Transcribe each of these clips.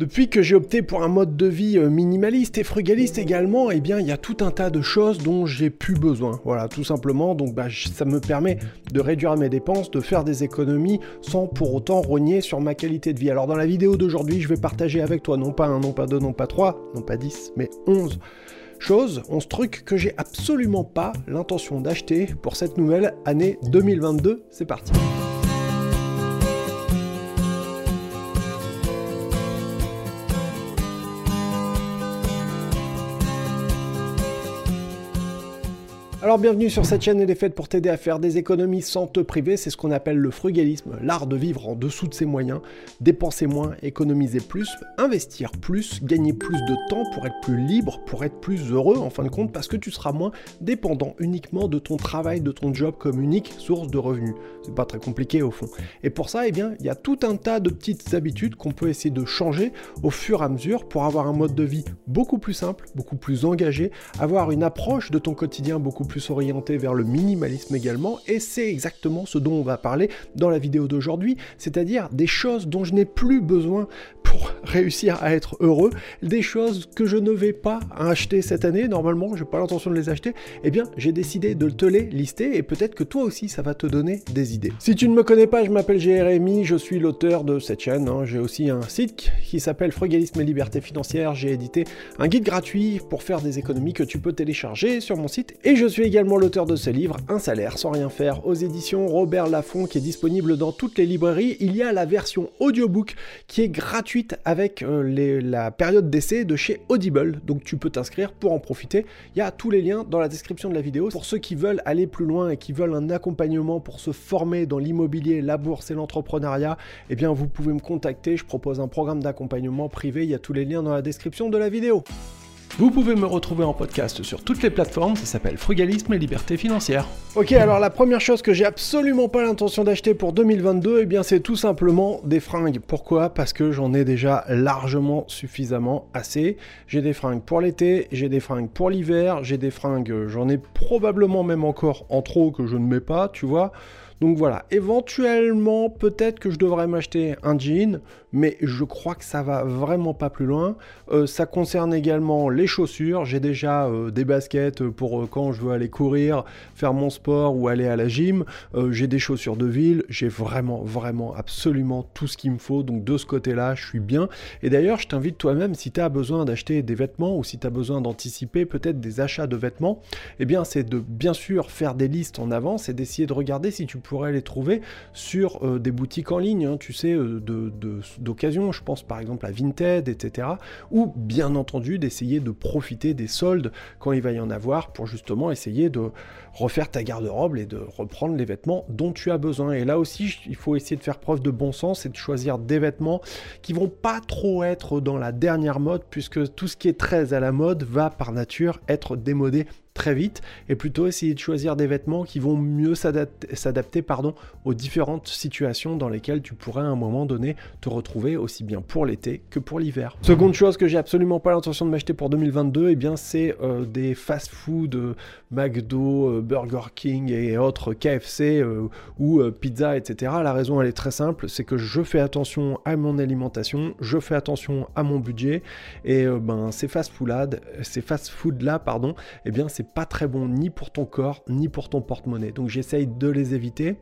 Depuis que j'ai opté pour un mode de vie euh, minimaliste et frugaliste également, eh bien, il y a tout un tas de choses dont j'ai plus besoin. Voilà, tout simplement. Donc, bah, ça me permet de réduire mes dépenses, de faire des économies sans pour autant rogner sur ma qualité de vie. Alors, dans la vidéo d'aujourd'hui, je vais partager avec toi non pas un, non pas deux, non pas trois, non pas dix, mais onze choses, onze trucs que j'ai absolument pas l'intention d'acheter pour cette nouvelle année 2022. C'est parti. Alors bienvenue sur cette chaîne, elle est faite pour t'aider à faire des économies sans te priver, c'est ce qu'on appelle le frugalisme, l'art de vivre en dessous de ses moyens, dépenser moins, économiser plus, investir plus, gagner plus de temps pour être plus libre, pour être plus heureux en fin de compte, parce que tu seras moins dépendant uniquement de ton travail, de ton job comme unique source de revenus. C'est pas très compliqué au fond. Et pour ça, eh bien, il y a tout un tas de petites habitudes qu'on peut essayer de changer au fur et à mesure pour avoir un mode de vie beaucoup plus simple, beaucoup plus engagé, avoir une approche de ton quotidien beaucoup plus orienté vers le minimalisme également, et c'est exactement ce dont on va parler dans la vidéo d'aujourd'hui, c'est-à-dire des choses dont je n'ai plus besoin pour réussir à être heureux, des choses que je ne vais pas acheter cette année, normalement je n'ai pas l'intention de les acheter, eh bien j'ai décidé de te les lister et peut-être que toi aussi ça va te donner des idées. Si tu ne me connais pas, je m'appelle Jérémy, je suis l'auteur de cette chaîne, hein. j'ai aussi un site qui s'appelle Frugalisme et Liberté Financière, j'ai édité un guide gratuit pour faire des économies que tu peux télécharger sur mon site et je suis également l'auteur de ce livre, Un salaire sans rien faire, aux éditions Robert Laffont qui est disponible dans toutes les librairies. Il y a la version audiobook qui est gratuite avec euh, la période d'essai de chez Audible. Donc tu peux t'inscrire pour en profiter. Il y a tous les liens dans la description de la vidéo. Pour ceux qui veulent aller plus loin et qui veulent un accompagnement pour se former dans l'immobilier, la bourse et l'entrepreneuriat, eh bien vous pouvez me contacter. Je propose un programme d'accompagnement privé. Il y a tous les liens dans la description de la vidéo. Vous pouvez me retrouver en podcast sur toutes les plateformes, ça s'appelle Frugalisme et Liberté Financière. Ok, alors la première chose que j'ai absolument pas l'intention d'acheter pour 2022, eh bien c'est tout simplement des fringues. Pourquoi? Parce que j'en ai déjà largement suffisamment assez. J'ai des fringues pour l'été, j'ai des fringues pour l'hiver, j'ai des fringues, j'en ai probablement même encore en trop que je ne mets pas, tu vois. Donc voilà, éventuellement, peut-être que je devrais m'acheter un jean, mais je crois que ça va vraiment pas plus loin. Euh, ça concerne également les chaussures. J'ai déjà euh, des baskets pour euh, quand je veux aller courir, faire mon sport ou aller à la gym. j'ai des chaussures de ville. J'ai vraiment, vraiment, absolument tout ce qu'il me faut. Donc de ce côté-là, je suis bien. Et d'ailleurs, je t'invite toi-même, si tu as besoin d'acheter des vêtements ou si tu as besoin d'anticiper peut-être des achats de vêtements, eh bien c'est de bien sûr faire des listes en avance et d'essayer de regarder si tu peux pourrais les trouver sur euh, des boutiques en ligne, hein, tu sais, euh, d'occasion, je pense par exemple à Vinted, etc. Ou bien entendu d'essayer de profiter des soldes quand il va y en avoir pour justement essayer de refaire ta garde-robe et de reprendre les vêtements dont tu as besoin. Et là aussi, il faut essayer de faire preuve de bon sens et de choisir des vêtements qui vont pas trop être dans la dernière mode, puisque tout ce qui est très à la mode va par nature être démodé très vite et plutôt essayer de choisir des vêtements qui vont mieux s'adapter pardon, aux différentes situations dans lesquelles tu pourrais à un moment donné te retrouver aussi bien pour l'été que pour l'hiver. Seconde chose que j'ai absolument pas l'intention de m'acheter pour 2022, et eh bien c'est euh, des fast-food, euh, McDo, euh, Burger King et autres KFC ou pizza, etc. La raison elle est très simple, c'est que je fais attention à mon alimentation, je fais attention à mon budget et ben ces fast-food là, ces fast-food là pardon, et eh bien c'est pas très bon ni pour ton corps, ni pour ton porte-monnaie. Donc j'essaye de les éviter.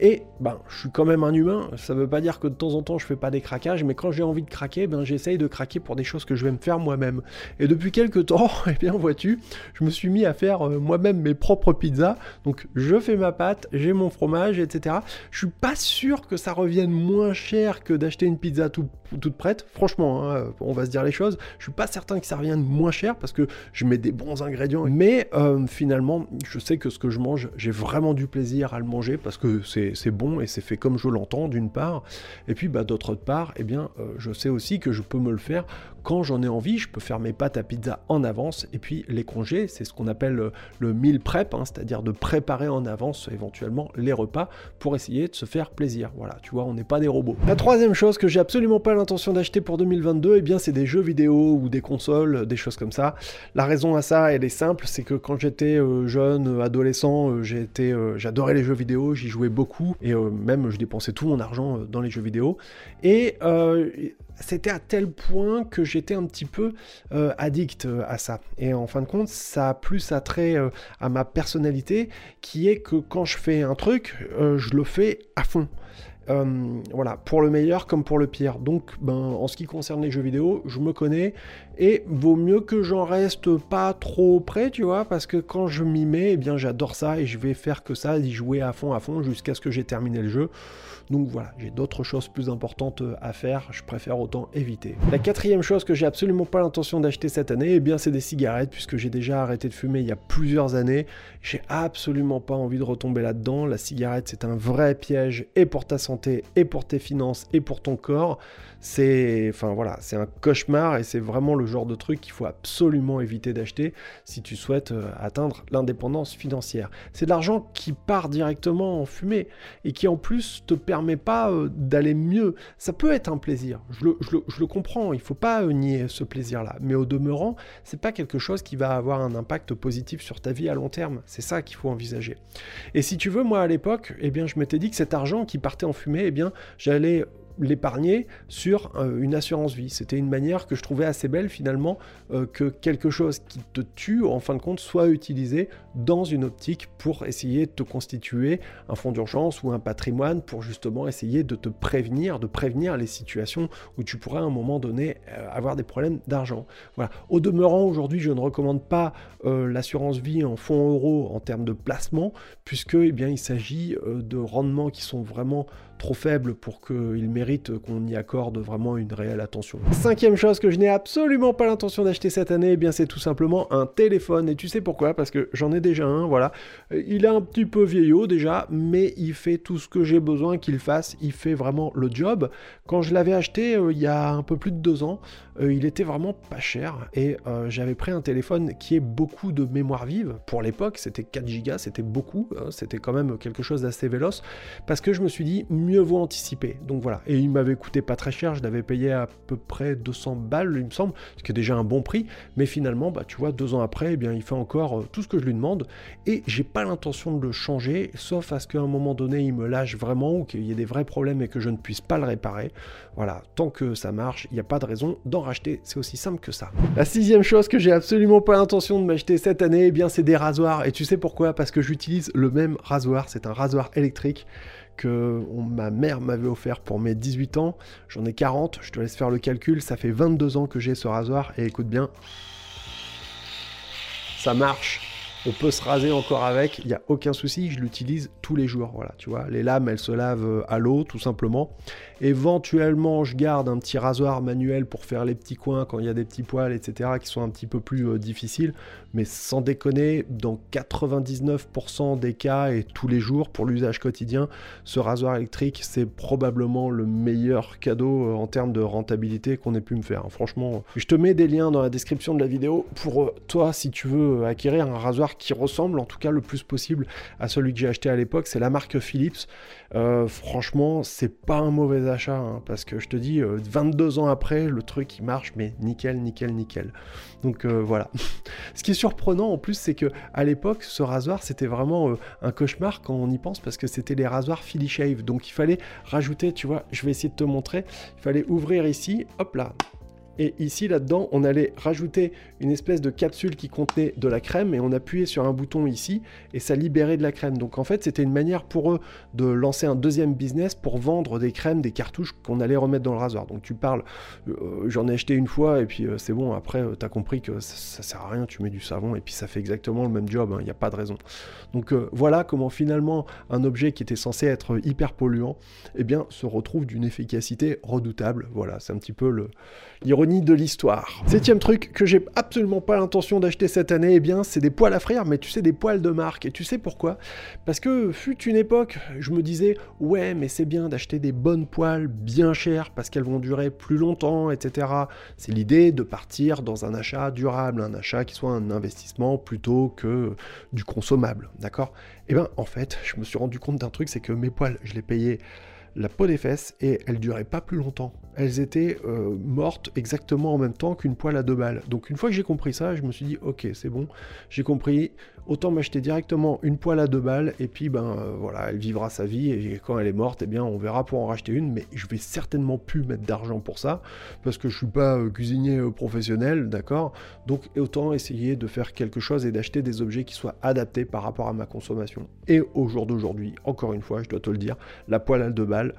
Et ben, je suis quand même un humain. Ça veut pas dire que de temps en temps je fais pas des craquages, mais quand j'ai envie de craquer, ben j'essaye de craquer pour des choses que je vais me faire moi-même. Et depuis quelques temps, eh bien vois-tu, je me suis mis à faire euh, moi-même mes propres pizzas. Donc je fais ma pâte, j'ai mon fromage, etc. Je suis pas sûr que ça revienne moins cher que d'acheter une pizza toute prête. Franchement, hein, on va se dire les choses. Je suis pas certain que ça revienne moins cher parce que je mets des bons ingrédients. Mais euh, finalement, je sais que ce que je mange, j'ai vraiment du plaisir à le manger parce que c'est bon et c'est fait comme je l'entends d'une part. Et puis bah, d'autre part, eh bien, euh, je sais aussi que je peux me le faire quand j'en ai envie. Je peux faire mes pâtes à pizza en avance. Et puis les congés, c'est ce qu'on appelle le, meal prep, hein, c'est-à-dire de préparer en avance éventuellement les repas pour essayer de se faire plaisir. Voilà, tu vois, on n'est pas des robots. La troisième chose que j'ai absolument pas l'intention d'acheter pour 2022, eh bien, c'est des jeux vidéo ou des consoles, des choses comme ça. La raison à ça, elle est simple, c'est que quand j'étais jeune, adolescent, j'adorais les jeux vidéo, j'y jouais beaucoup, et même je dépensais tout mon argent dans les jeux vidéo. Et c'était à tel point que j'étais un petit peu addict à ça. Et en fin de compte, ça a plus attrait à ma personnalité, qui est que quand je fais un truc, je le fais à fond. Euh, voilà, pour le meilleur comme pour le pire. Donc, ben, en ce qui concerne les jeux vidéo, je me connais et vaut mieux que j'en reste pas trop près, tu vois, parce que quand je m'y mets, eh bien, j'adore ça et je vais faire que ça, y jouer à fond, à fond, jusqu'à ce que j'ai terminé le jeu. Donc voilà, j'ai d'autres choses plus importantes à faire, je préfère autant éviter. La quatrième chose que j'ai absolument pas l'intention d'acheter cette année, eh bien, c'est des cigarettes, puisque j'ai déjà arrêté de fumer il y a plusieurs années. J'ai absolument pas envie de retomber là-dedans. La cigarette, c'est un vrai piège et pour ta santé, et pour tes finances, et pour ton corps c'est enfin voilà, c'est un cauchemar et c'est vraiment le genre de truc qu'il faut absolument éviter d'acheter si tu souhaites euh, atteindre l'indépendance financière. C'est de l'argent qui part directement en fumée et qui en plus te permet pas euh, d'aller mieux. Ça peut être un plaisir, je le, comprends, il faut pas euh, nier ce plaisir-là, mais au demeurant, c'est pas quelque chose qui va avoir un impact positif sur ta vie à long terme. C'est ça qu'il faut envisager. Et si tu veux, moi à l'époque, eh bien, je m'étais dit que cet argent qui partait en fumée, eh bien, j'allais l'épargner sur euh, une assurance vie. C'était une manière que je trouvais assez belle finalement euh, que quelque chose qui te tue en fin de compte soit utilisé dans une optique pour essayer de te constituer un fonds d'urgence ou un patrimoine pour justement essayer de te prévenir, de prévenir les situations où tu pourrais à un moment donné euh, avoir des problèmes d'argent. Au demeurant, aujourd'hui, je ne recommande pas l'assurance vie en fonds euros en termes de placement puisque eh bien, il s'agit de rendements qui sont vraiment trop faible pour qu'il mérite qu'on y accorde vraiment une réelle attention. Cinquième chose que je n'ai absolument pas l'intention d'acheter cette année, eh bien c'est tout simplement un téléphone. Et tu sais pourquoi? Parce que j'en ai déjà un, voilà. Il est un petit peu vieillot déjà, mais il fait tout ce que j'ai besoin qu'il fasse. Il fait vraiment le job. Quand je l'avais acheté euh, il y a un peu plus de deux ans, euh, il était vraiment pas cher et euh, j'avais pris un téléphone qui est beaucoup de mémoire vive. Pour l'époque, c'était 4 Go, c'était beaucoup, hein. c'était quand même quelque chose d'assez véloce parce que je me suis dit vaut anticiper. Donc voilà, et il m'avait coûté pas très cher, je l'avais payé à peu près 200 balles, il me semble, ce qui est déjà un bon prix, mais finalement, bah, tu vois, deux ans après, eh bien, il fait encore euh, tout ce que je lui demande et j'ai pas l'intention de le changer, sauf à ce qu'à un moment donné, il me lâche vraiment ou qu'il y ait des vrais problèmes et que je ne puisse pas le réparer. Voilà, tant que ça marche, il n'y a pas de raison d'en racheter, c'est aussi simple que ça. La sixième chose que j'ai absolument pas l'intention de m'acheter cette année, eh bien c'est des rasoirs. Et tu sais pourquoi? Parce que j'utilise le même rasoir, c'est un rasoir électrique que ma mère m'avait offert pour mes 18 ans. J'en ai 40, je te laisse faire le calcul, ça fait 22 ans que j'ai ce rasoir et écoute bien, ça marche on peut se raser encore avec, il n'y a aucun souci, je l'utilise tous les jours. Voilà, tu vois, les lames, elles se lavent euh, à l'eau, tout simplement. Éventuellement, je garde un petit rasoir manuel pour faire les petits coins quand il y a des petits poils, etc., qui sont un petit peu plus euh, difficiles. Mais sans déconner, dans 99% des cas et tous les jours, pour l'usage quotidien, ce rasoir électrique, c'est probablement le meilleur cadeau euh, en termes de rentabilité qu'on ait pu me faire. Franchement, je te mets des liens dans la description de la vidéo pour toi, si tu veux acquérir un rasoir qui ressemble en tout cas le plus possible à celui que j'ai acheté à l'époque. C'est la marque Philips. Euh, franchement, c'est pas un mauvais hein, parce que je te dis, 22 euh, ans après, le truc il marche, mais nickel, nickel, nickel. Donc euh, voilà. Ce qui est surprenant en plus, c'est que à l'époque, ce rasoir c'était vraiment un cauchemar quand on y pense parce que c'était les rasoirs Philly Shave. Donc il fallait rajouter, tu vois, je vais essayer de te montrer. Il fallait ouvrir ici, hop là, et ici, là-dedans, on allait rajouter une espèce de capsule qui contenait de la crème et on appuyait sur un bouton ici et ça libérait de la crème. Donc en fait, c'était une manière pour eux de lancer un deuxième business pour vendre des crèmes, des cartouches qu'on allait remettre dans le rasoir. Donc tu parles, euh, j'en ai acheté une fois et puis euh, c'est bon, après, euh, tu as compris que ça, sert à rien, tu mets du savon et puis ça fait exactement le même job, il hein, n'y a pas de raison. Donc voilà comment finalement un objet qui était censé être hyper polluant, eh bien, se retrouve d'une efficacité redoutable. Voilà, c'est un petit peu l'ironie de l'histoire. Septième truc que j'ai absolument pas l'intention d'acheter cette année, eh bien c'est des poils à frire, mais tu sais des poils de marque. Et tu sais pourquoi? Parce que fut une époque, je me disais ouais mais c'est bien d'acheter des bonnes poils bien chères parce qu'elles vont durer plus longtemps, etc. C'est l'idée de partir dans un achat durable, un achat qui soit un investissement plutôt que du consommable, d'accord? Eh bien en fait, je me suis rendu compte d'un truc, c'est que mes poils, je les payais la peau des fesses et elles duraient pas plus longtemps. Elles étaient euh, mortes exactement en même temps qu'une poêle à deux balles. Donc une fois que j'ai compris ça, je me suis dit ok c'est bon, j'ai compris, autant m'acheter directement une poêle à deux balles et puis ben euh, voilà, elle vivra sa vie et quand elle est morte, eh bien on verra pour en racheter une, mais je vais certainement plus mettre d'argent pour ça parce que je suis pas euh, cuisinier professionnel, d'accord? Donc autant essayer de faire quelque chose et d'acheter des objets qui soient adaptés par rapport à ma consommation. Et au jour d'aujourd'hui, encore une fois, je dois te le dire, la poêle à deux balles,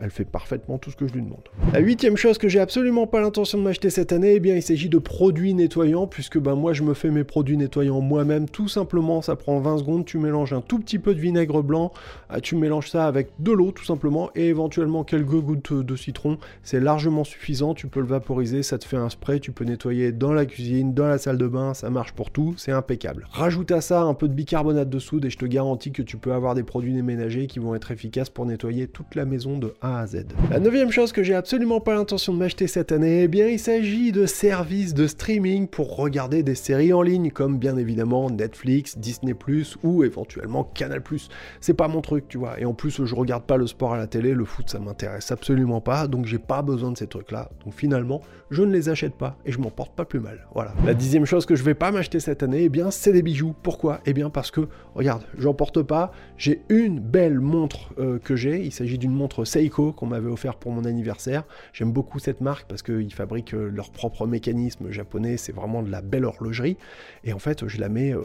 elle fait parfaitement tout ce que je lui demande. La huitième chose que j'ai absolument pas l'intention de m'acheter cette année, eh bien il s'agit de produits nettoyants, puisque ben moi je me fais mes produits nettoyants moi-même, tout simplement, ça prend 20 secondes, tu mélanges un tout petit peu de vinaigre blanc, ah, tu mélanges ça avec de l'eau tout simplement, et éventuellement quelques gouttes de citron, c'est largement suffisant, tu peux le vaporiser, ça te fait un spray, tu peux nettoyer dans la cuisine, dans la salle de bain, ça marche pour tout, c'est impeccable. Rajoute à ça un peu de bicarbonate de soude et je te garantis que tu peux avoir des produits déménagés qui vont être efficaces pour nettoyer toute la maison de à Z. La neuvième chose que j'ai absolument pas l'intention de m'acheter cette année, eh bien il s'agit de services de streaming pour regarder des séries en ligne comme bien évidemment Netflix, Disney ⁇ ou éventuellement Canal ⁇ C'est pas mon truc, tu vois. Et en plus, je regarde pas le sport à la télé, le foot ça m'intéresse absolument pas, donc j'ai pas besoin de ces trucs-là. Donc finalement, je ne les achète pas et je m'en porte pas plus mal. Voilà. La dixième chose que je vais pas m'acheter cette année, eh bien c'est des bijoux. Pourquoi? Eh bien parce que, regarde, j'en porte pas, j'ai une belle montre euh, que j'ai, il s'agit d'une montre Seiko qu'on m'avait offert pour mon anniversaire. J'aime beaucoup cette marque parce qu'ils fabriquent euh, leur propre mécanisme japonais, c'est vraiment de la belle horlogerie. Et en fait, je la mets euh,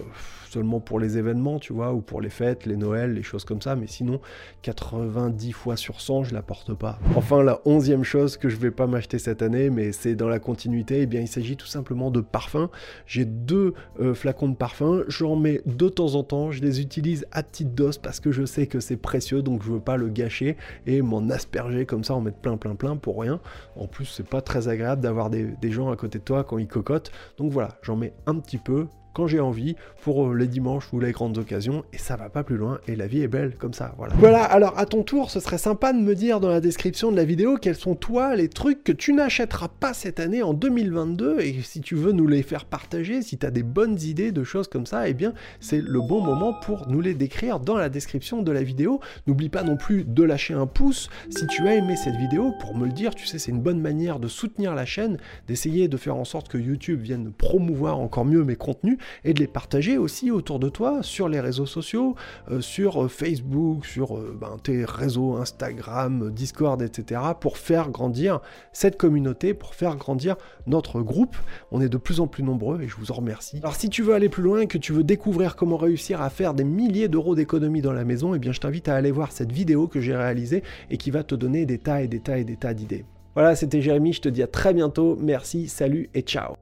seulement pour les événements, tu vois, ou pour les fêtes, les Noëls, les choses comme ça, mais sinon, 90 fois sur 100, je la porte pas. Enfin, la onzième chose que je vais pas m'acheter cette année, mais c'est dans la continuité, eh bien, il s'agit tout simplement de parfums. J'ai deux euh, flacons de parfums, j'en mets de temps en temps, je les utilise à petite dose parce que je sais que c'est précieux, donc je veux pas le gâcher et m'en asperger comme ça, en mettre plein, plein, plein pour rien. En plus, c'est pas très agréable d'avoir des, des gens à côté de toi quand ils cocotent. Donc voilà, j'en mets un petit peu, quand j'ai envie pour euh, les dimanches ou les grandes occasions et ça va pas plus loin et la vie est belle comme ça voilà. Voilà, alors à ton tour, ce serait sympa de me dire dans la description de la vidéo quels sont toi les trucs que tu n'achèteras pas cette année en 2022 et si tu veux nous les faire partager, si tu as des bonnes idées de choses comme ça, eh bien c'est le bon moment pour nous les décrire dans la description de la vidéo. N'oublie pas non plus de lâcher un pouce si tu as aimé cette vidéo pour me le dire, tu sais c'est une bonne manière de soutenir la chaîne, d'essayer de faire en sorte que YouTube vienne promouvoir encore mieux mes contenus et de les partager aussi autour de toi sur les réseaux sociaux, euh, sur euh, Facebook, sur euh, ben, tes réseaux Instagram, Discord, etc. pour faire grandir cette communauté, pour faire grandir notre groupe. On est de plus en plus nombreux et je vous en remercie. Alors si tu veux aller plus loin que tu veux découvrir comment réussir à faire des milliers d'euros d'économie dans la maison, eh bien je t'invite à aller voir cette vidéo que j'ai réalisée et qui va te donner des tas et des tas et des tas d'idées. Voilà, c'était Jérémy, je te dis à très bientôt, merci, salut et ciao